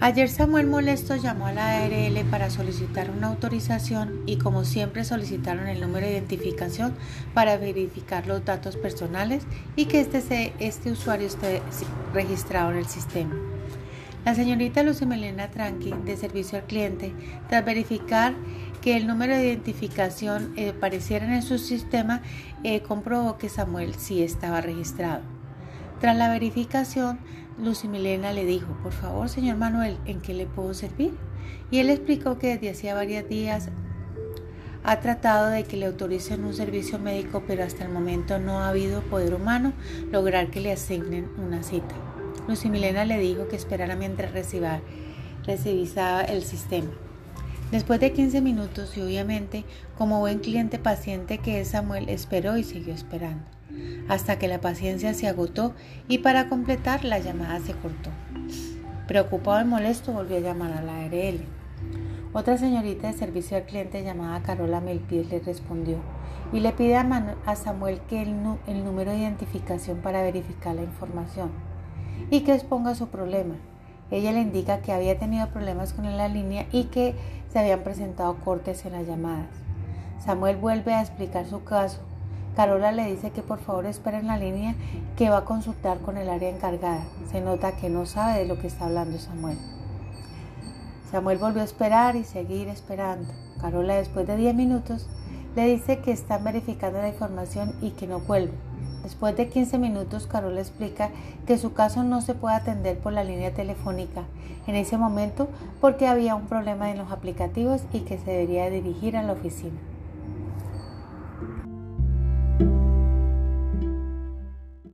Ayer Samuel Molesto llamó a la ARL para solicitar una autorización y como siempre solicitaron el número de identificación para verificar los datos personales y que este, este usuario esté registrado en el sistema. La señorita Lucy Melena Tranqui, de servicio al cliente, tras verificar que el número de identificación eh, apareciera en su sistema, eh, comprobó que Samuel sí estaba registrado. Tras la verificación, Lucy Milena le dijo, por favor, señor Manuel, ¿en qué le puedo servir? Y él explicó que desde hacía varios días ha tratado de que le autoricen un servicio médico, pero hasta el momento no ha habido poder humano lograr que le asignen una cita. Lucy Milena le dijo que esperara mientras reciba, recibía el sistema. Después de 15 minutos y obviamente, como buen cliente paciente que es Samuel, esperó y siguió esperando hasta que la paciencia se agotó y para completar la llamada se cortó. Preocupado y molesto volvió a llamar a la ARL. Otra señorita de servicio al cliente llamada Carola Melpies le respondió y le pide a, Samuel que el, el número de identificación para verificar la información y que exponga su problema. Ella le indica que había tenido problemas con la línea y que se habían presentado cortes en las llamadas. Samuel vuelve a explicar su caso Carola le dice que por favor espere en la línea que va a consultar con el área encargada. Se nota que no sabe de lo que está hablando Samuel. Samuel volvió a esperar y seguir esperando. Carola después de 10 minutos le dice que están verificando la información y que no vuelve. Después de 15 minutos, Carola explica que su caso no se puede atender por la línea telefónica en ese momento porque había un problema en los aplicativos y que se debería dirigir a la oficina.